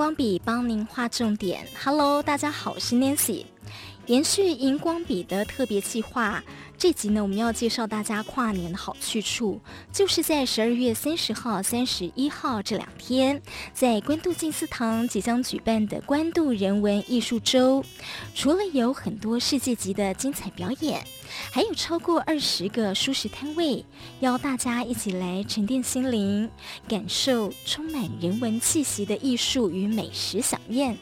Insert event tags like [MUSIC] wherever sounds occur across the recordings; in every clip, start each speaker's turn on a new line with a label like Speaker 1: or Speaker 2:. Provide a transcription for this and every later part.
Speaker 1: 光笔帮您画重点。Hello，大家好，我是 Nancy。延续荧光笔的特别计划，这集呢，我们要介绍大家跨年的好去处，就是在十二月三十号、三十一号这两天，在关渡静思堂即将举办的关渡人文艺术周。除了有很多世界级的精彩表演，还有超过二十个舒适摊位，邀大家一起来沉淀心灵，感受充满人文气息的艺术与美食饗宴。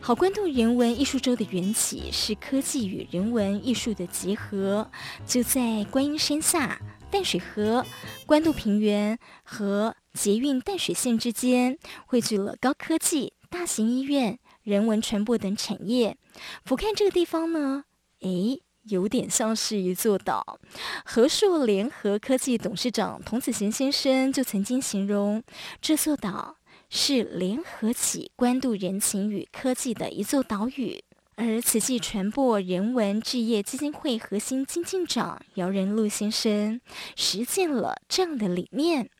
Speaker 1: 好，关渡人文艺术周的缘起是科技与人文艺术的结合，就在观音山下、淡水河、关渡平原和捷运淡水线之间，汇聚了高科技、大型医院、人文传播等产业。俯瞰这个地方呢，诶，有点像是一座岛。和硕联合科技董事长童子贤先生就曾经形容这座岛。是联合起关渡人情与科技的一座岛屿，而慈济传播人文置业基金会核心经进长姚仁禄先生实践了这样的理念，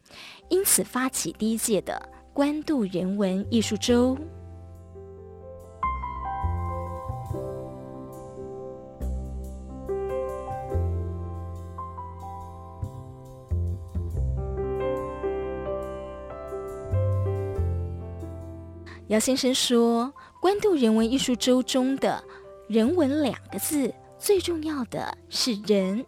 Speaker 1: 因此发起第一届的关渡人文艺术周。姚先生说：“关渡人文艺术周中的‘人文’两个字，最重要的是人。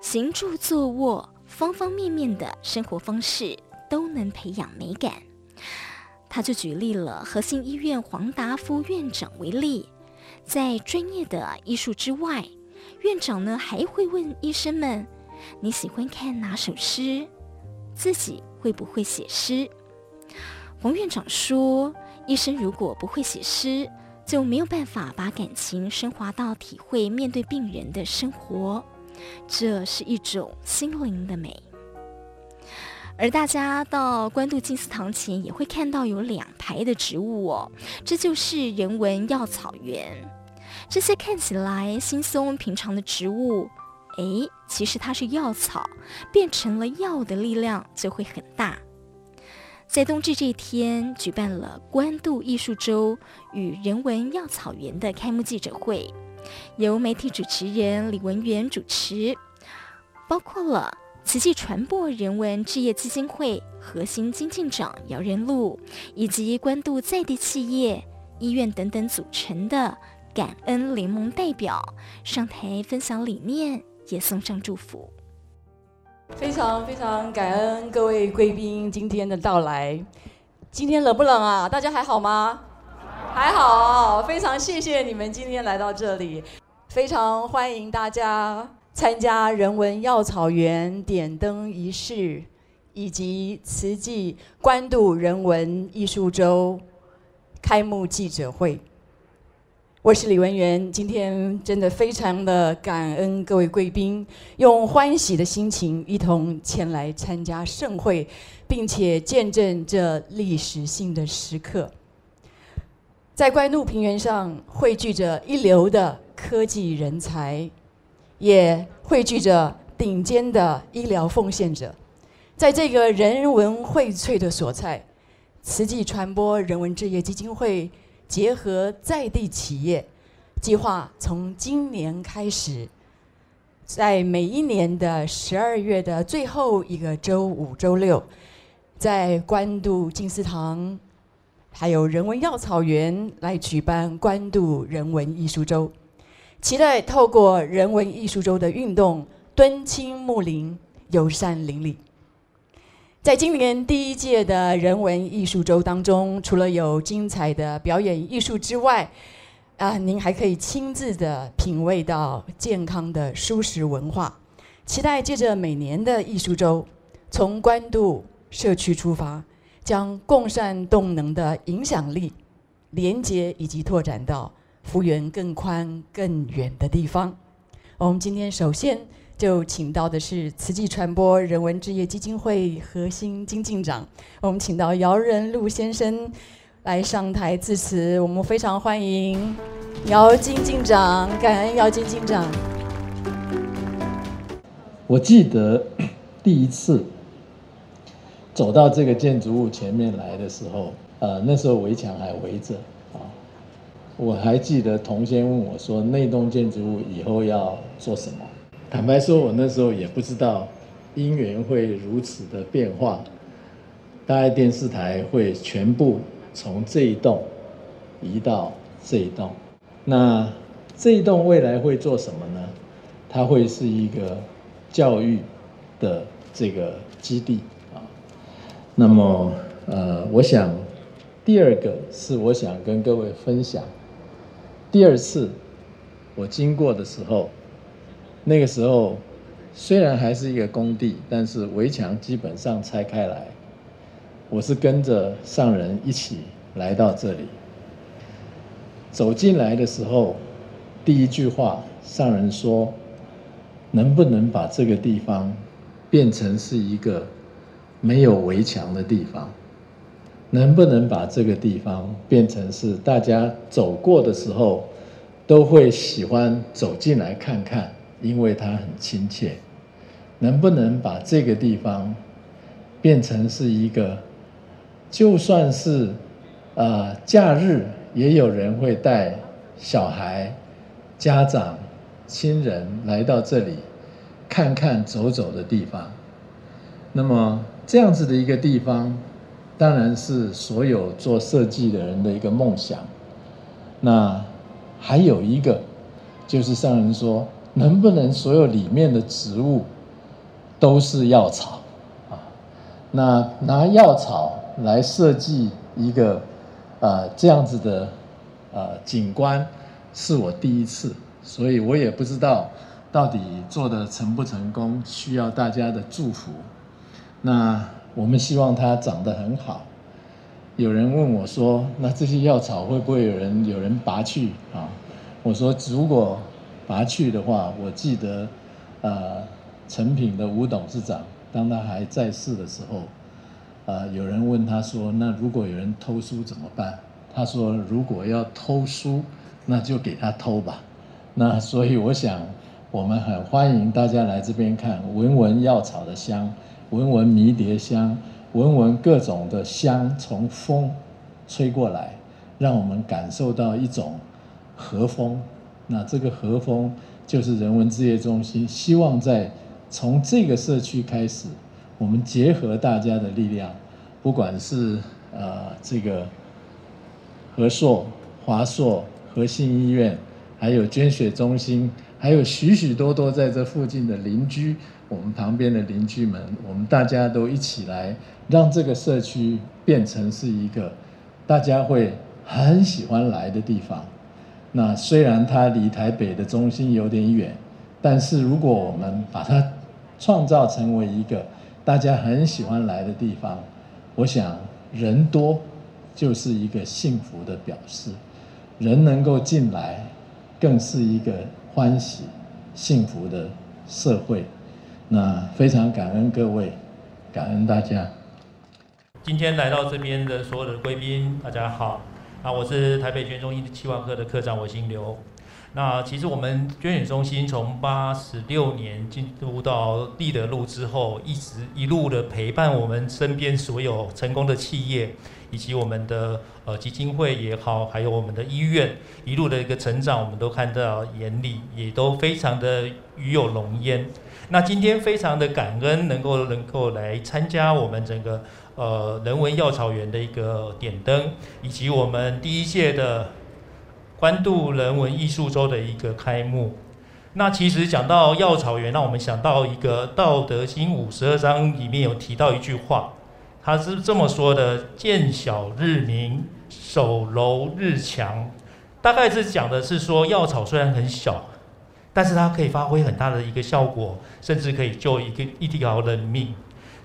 Speaker 1: 行住坐卧，方方面面的生活方式都能培养美感。”他就举例了和信医院黄达夫院长为例，在专业的艺术之外，院长呢还会问医生们：“你喜欢看哪首诗？自己会不会写诗？”冯院长说：“医生如果不会写诗，就没有办法把感情升华到体会面对病人的生活，这是一种心灵的美。”而大家到官渡金丝堂前也会看到有两排的植物哦，这就是人文药草园。这些看起来轻松平常的植物，诶，其实它是药草，变成了药的力量就会很大。在冬至这一天，举办了关渡艺术周与人文药草园的开幕记者会，由媒体主持人李文源主持，包括了慈济传播人文置业基金会核心经进长姚仁禄，以及关渡在地企业、医院等等组成的感恩联盟代表上台分享理念，也送上祝福。
Speaker 2: 非常非常感恩各位贵宾今天的到来。今天冷不冷啊？大家还好吗？还好，非常谢谢你们今天来到这里，非常欢迎大家参加人文药草园点灯仪式，以及慈济关渡人文艺术周开幕记者会。我是李文源，今天真的非常的感恩各位贵宾，用欢喜的心情一同前来参加盛会，并且见证这历史性的时刻。在关渡平原上汇聚着一流的科技人才，也汇聚着顶尖的医疗奉献者。在这个人文荟萃的所在，慈济传播人文置业基金会。结合在地企业，计划从今年开始，在每一年的十二月的最后一个周五、周六，在官渡静思堂，还有人文药草园来举办官渡人文艺术周，期待透过人文艺术周的运动，敦亲睦邻，友善邻里。在今年第一届的人文艺术周当中，除了有精彩的表演艺术之外，啊，您还可以亲自的品味到健康的舒适文化。期待借着每年的艺术周，从关渡社区出发，将共善动能的影响力连接以及拓展到幅员更宽更远的地方。我们今天首先。就请到的是慈济传播人文置业基金会核心经进长，我们请到姚仁禄先生来上台致辞，我们非常欢迎姚金进长，感恩姚金进长。
Speaker 3: 我记得第一次走到这个建筑物前面来的时候，呃，那时候围墙还围着啊。我还记得童先问我说：“那栋建筑物以后要做什么？”坦白说，我那时候也不知道因缘会如此的变化，大爱电视台会全部从这一栋移到这一栋。那这一栋未来会做什么呢？它会是一个教育的这个基地啊。那么，呃，我想第二个是我想跟各位分享，第二次我经过的时候，那个时候虽然还是一个工地，但是围墙基本上拆开来。我是跟着上人一起来到这里，走进来的时候，第一句话上人说。能不能把这个地方变成是一个没有围墙的地方？能不能把这个地方变成是大家走过的时候都会喜欢走进来看看，因为它很亲切？能不能把这个地方变成是一个，就算是呃假日也有人会带小孩、家长？亲人来到这里看看走走的地方，那么这样子的一个地方，当然是所有做设计的人的一个梦想。那还有一个，就是上人说，能不能所有里面的植物都是药草啊？那拿药草来设计一个呃这样子的呃景观，是我第一次。所以我也不知道到底做得成不成功，需要大家的祝福。那我们希望它长得很好。有人问我说：“那这些药草会不会有人有人拔去啊？”我说：“如果拔去的话，我记得，呃，诚品的吴董事长，当他还在世的时候，呃，有人问他说：‘那如果有人偷书怎么办？’他说：‘如果要偷书，那就给他偷吧。’”那所以我想，我们很欢迎大家来这边看，闻闻药草的香，闻闻迷迭香，闻闻各种的香从风吹过来，让我们感受到一种和风。那这个和风就是人文置业中心希望在从这个社区开始，我们结合大家的力量，不管是呃这个和硕、华硕、和信医院。还有捐血中心，还有许许多多在这附近的邻居，我们旁边的邻居们，我们大家都一起来，让这个社区变成是一个大家会很喜欢来的地方。那虽然它离台北的中心有点远，但是如果我们把它 [LAUGHS] 创造成为一个大家很喜欢来的地方，我想人多就是一个幸福的表示，人能够进来。更是一个欢喜、幸福的社会。那非常感恩各位，感恩大家。
Speaker 4: 今天来到这边的所有的贵宾，大家好。啊，我是台北捐中心企划科的科长，我姓刘。那其实我们捐血中心从八十六年进入到立德路之后，一直一路的陪伴我们身边所有成功的企业。以及我们的呃基金会也好，还有我们的医院一路的一个成长，我们都看到眼里，也都非常的与有荣焉。那今天非常的感恩，能够能够来参加我们整个呃人文药草园的一个点灯，以及我们第一届的关渡人文艺术周的一个开幕。那其实讲到药草园，让我们想到一个《道德经》五十二章里面有提到一句话。他是这么说的：“见小日明，守柔日强。”大概是讲的是说，药草虽然很小，但是它可以发挥很大的一个效果，甚至可以救一个一条人命。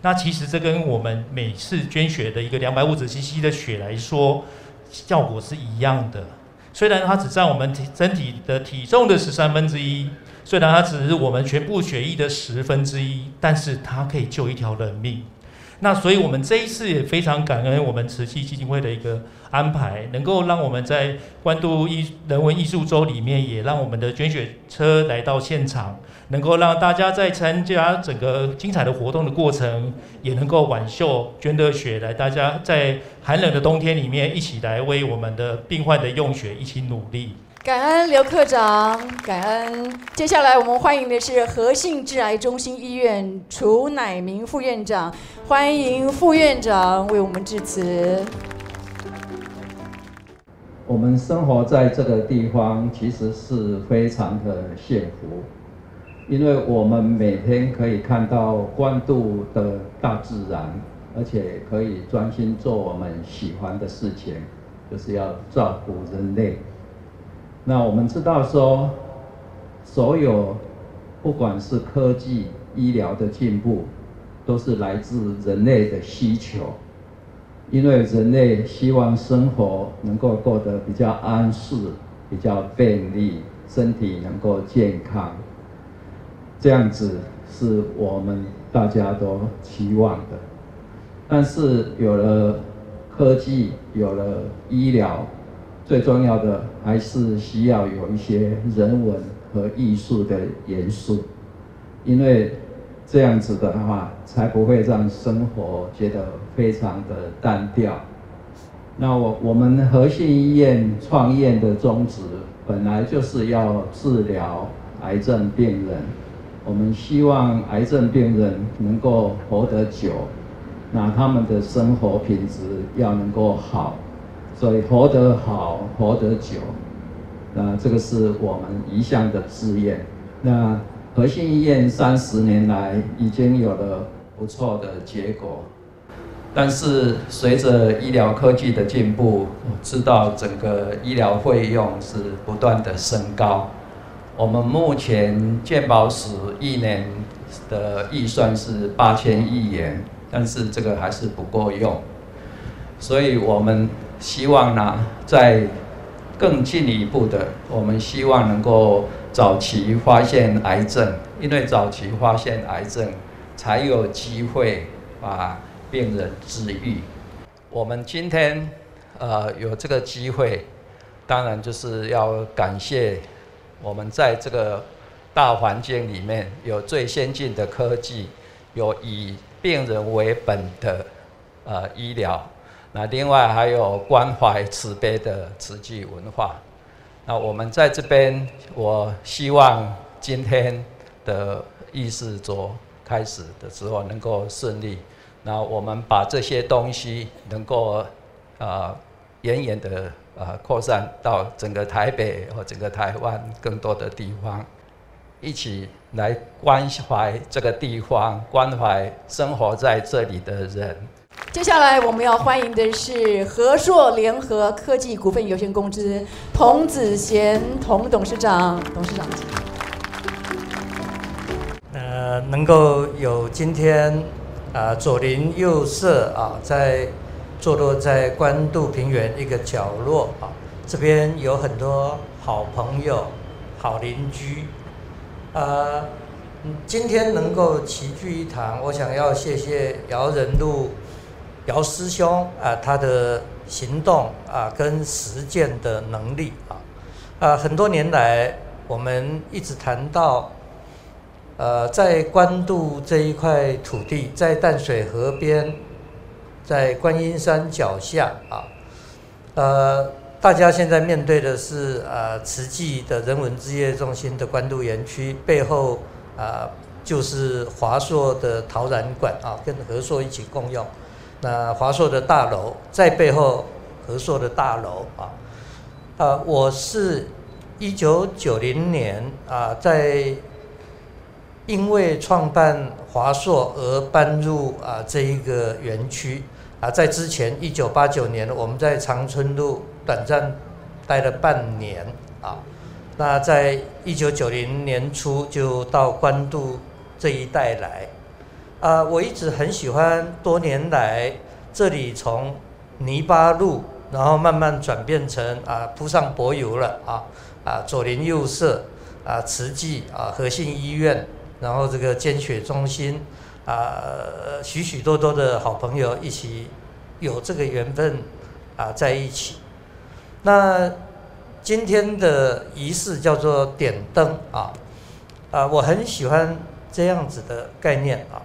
Speaker 4: 那其实这跟我们每次捐血的一个两百五十 cc 的血来说，效果是一样的。虽然它只占我们体身体的体重的十三分之一，虽然它只是我们全部血液的十分之一，但是它可以救一条人命。那所以我们这一次也非常感恩我们慈济基金会的一个安排，能够让我们在关渡艺人文艺术周里面，也让我们的捐血车来到现场，能够让大家在参加整个精彩的活动的过程，也能够挽袖捐的血来，大家在寒冷的冬天里面一起来为我们的病患的用血一起努力。
Speaker 2: 感恩刘科长，感恩。接下来我们欢迎的是和信致癌中心医院楚乃明副院长，欢迎副院长为我们致辞。
Speaker 5: 我们生活在这个地方，其实是非常的幸福，因为我们每天可以看到关渡的大自然，而且可以专心做我们喜欢的事情，就是要照顾人类。那我们知道说，所有不管是科技、医疗的进步，都是来自人类的需求，因为人类希望生活能够过得比较安适、比较便利，身体能够健康，这样子是我们大家都期望的。但是有了科技，有了医疗。最重要的还是需要有一些人文和艺术的元素，因为这样子的话，才不会让生活觉得非常的单调。那我我们和信医院创业的宗旨，本来就是要治疗癌症病人，我们希望癌症病人能够活得久，那他们的生活品质要能够好。所以活得好，活得久，那这个是我们一向的志愿。那和信医院三十年来已经有了不错的结果，但是随着医疗科技的进步，我知道整个医疗费用是不断的升高。我们目前健保署一年的预算是八千亿元，但是这个还是不够用，所以我们。希望呢，在更进一步的，我们希望能够早期发现癌症，因为早期发现癌症，才有机会把病人治愈。我们今天呃有这个机会，当然就是要感谢我们在这个大环境里面有最先进的科技，有以病人为本的呃医疗。那另外还有关怀慈悲的慈济文化。那我们在这边，我希望今天的议事桌开始的时候能够顺利。那我们把这些东西能够啊，远远的啊扩散到整个台北和整个台湾更多的地方，一起来关怀这个地方，关怀生活在这里的人。
Speaker 2: 接下来我们要欢迎的是和硕联合科技股份有限公司童子贤童董事长，董事长。
Speaker 6: 呃，能够有今天啊、左邻右舍啊，在坐落在关渡平原一个角落啊，这边有很多好朋友、好邻居，呃，今天能够齐聚一堂，我想要谢谢姚人禄。姚师兄啊，他的行动啊，跟实践的能力啊，啊，很多年来，我们一直谈到，呃，在关渡这一块土地，在淡水河边，在观音山脚下啊，呃，大家现在面对的是呃，慈济的人文志业中心的关渡园区，背后啊，就是华硕的陶然馆啊，跟和硕一起共用。那华硕的大楼在背后，和硕的大楼啊，啊，我是一九九零年啊，在因为创办华硕而搬入啊这一个园区啊，在之前一九八九年，我们在长春路短暂待了半年啊，那在一九九零年初就到关渡这一带来。啊，我一直很喜欢，多年来这里从泥巴路，然后慢慢转变成啊铺上柏油了啊啊左邻右舍啊慈济啊和信医院，然后这个捐血中心啊许许多多的好朋友一起有这个缘分啊在一起。那今天的仪式叫做点灯啊啊，我很喜欢这样子的概念啊，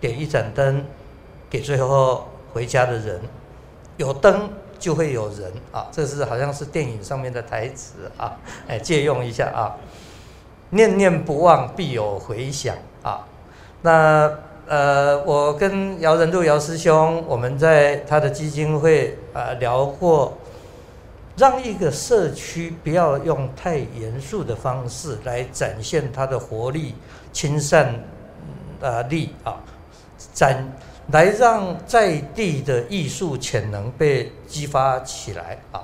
Speaker 6: 点一盏灯给最后回家的人，有灯就会有人啊，这是好像是电影上面的台词啊，哎，借用一下啊。念念不忘，必有回响啊。那呃，我跟姚仁度姚师兄，我们在他的基金会啊聊过，让一个社区不要用太严肃的方式来展现它的活力、亲善啊力啊，展来让在地的艺术潜能被激发起来啊。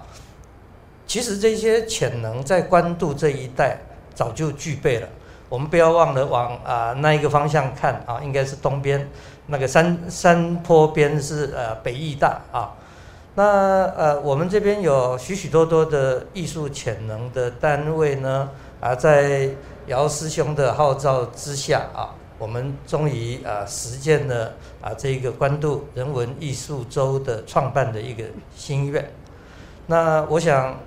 Speaker 6: 其实这些潜能在关渡这一带。早就具备了，我们不要忘了往啊、那一个方向看啊，应该是东边那个山山坡边是呃北艺大啊，那呃我们这边有许许多多的艺术潜能的单位呢啊，在姚师兄的号召之下啊，我们终于啊实践了啊这个关渡人文艺术周的创办的一个心愿。那我想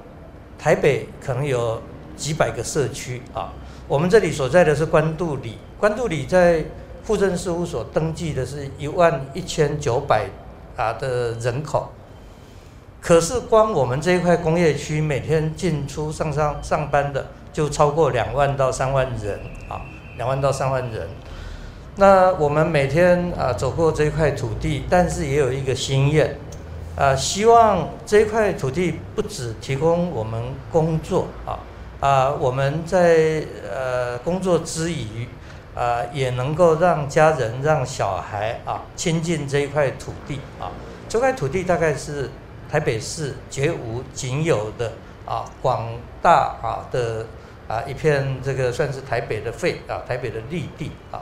Speaker 6: 台北可能有。几百个社区啊，我们这里所在的是关渡里，关渡里在户政事务所登记的是一万一千九百啊的人口，可是光我们这一块工业区每天进出上上上班的就超过两万到三万人啊，两万到三万人。那我们每天啊走过这一块土地，但是也有一个心愿，啊，希望这一块土地不只提供我们工作啊。啊，我们在呃工作之余，啊，也能够让家人、让小孩啊亲近这一块土地啊。这块土地大概是台北市绝无仅有的啊，广大啊的啊一片这个算是台北的肺啊，台北的绿地啊。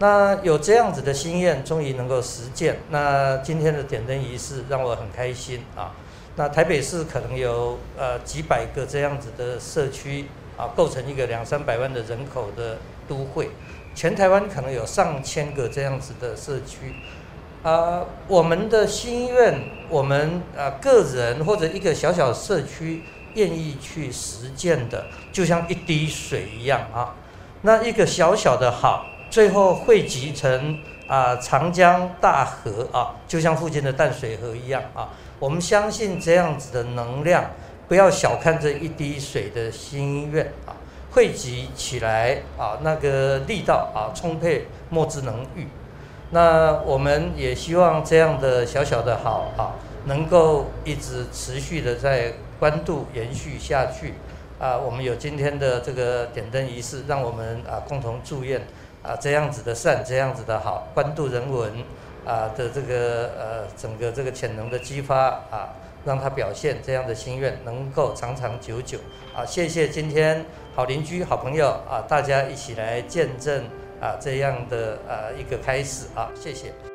Speaker 6: 那有这样子的心愿，终于能够实践。那今天的点灯仪式让我很开心啊。那台北市可能有呃几百个这样子的社区啊，构成一个两三百万的人口的都会。全台湾可能有上千个这样子的社区。啊，我们的心愿，我们啊个人或者一个小小社区愿意去实践的，就像一滴水一样啊。那一个小小的好，最后汇集成啊长江大河啊，就像附近的淡水河一样啊。我们相信这样子的能量，不要小看这一滴水的心愿啊，汇集起来啊，那个力道啊充沛，莫之能御。那我们也希望这样的小小的好啊，能够一直持续的在关渡延续下去啊。我们有今天的这个点灯仪式，让我们啊共同祝愿啊这样子的善，这样子的好，关渡人文。啊的这个呃整个这个潜能的激发啊，让他表现这样的心愿能够长长久久啊！谢谢今天好邻居、好朋友啊，大家一起来见证啊这样的呃一个开始啊！谢谢。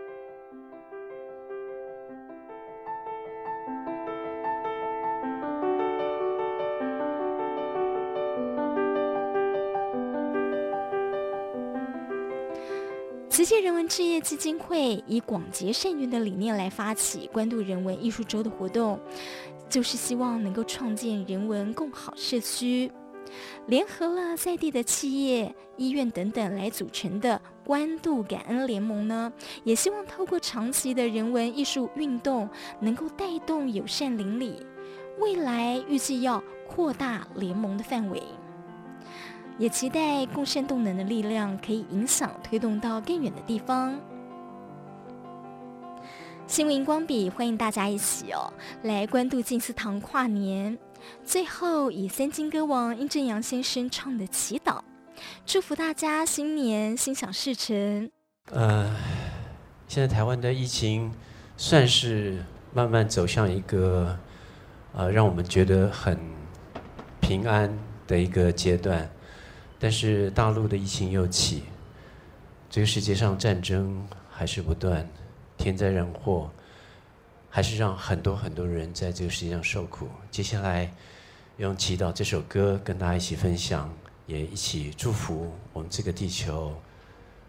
Speaker 1: 慈济人文置业基金会以广结善缘的理念来发起关渡人文艺术周的活动，就是希望能够创建人文共好社区，联合了在地的企业、医院等等来组成的关渡感恩联盟呢，也希望透过长期的人文艺术运动，能够带动友善邻里，未来预计要扩大联盟的范围。也期待共生动能的力量可以影响推动到更远的地方。新闻荧光笔欢迎大家一起哦，来关渡静思堂跨年。最后以三金歌王殷正阳先生唱的祈祷，祝福大家新年心想事成。
Speaker 7: 呃，现在台湾的疫情算是慢慢走向一个呃让我们觉得很平安的一个阶段。但是大陆的疫情又起，这个世界上战争还是不断，天灾人祸还是让很多很多人在这个世界上受苦。接下来用祈祷这首歌跟大家一起分享，也一起祝福我们这个地球，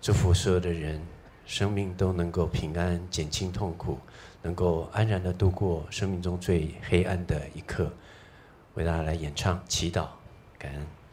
Speaker 7: 祝福所有的人生命都能够平安，减轻痛苦，能够安然的度过生命中最黑暗的一刻。为大家来演唱祈祷，感恩。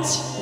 Speaker 2: friends.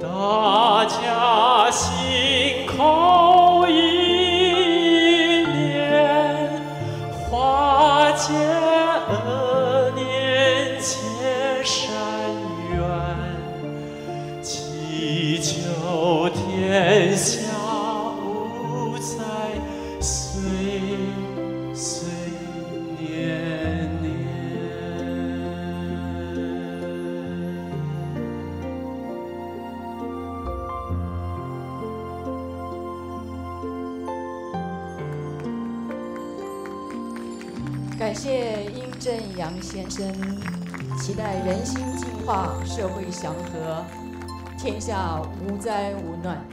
Speaker 2: 大家心下无灾无难。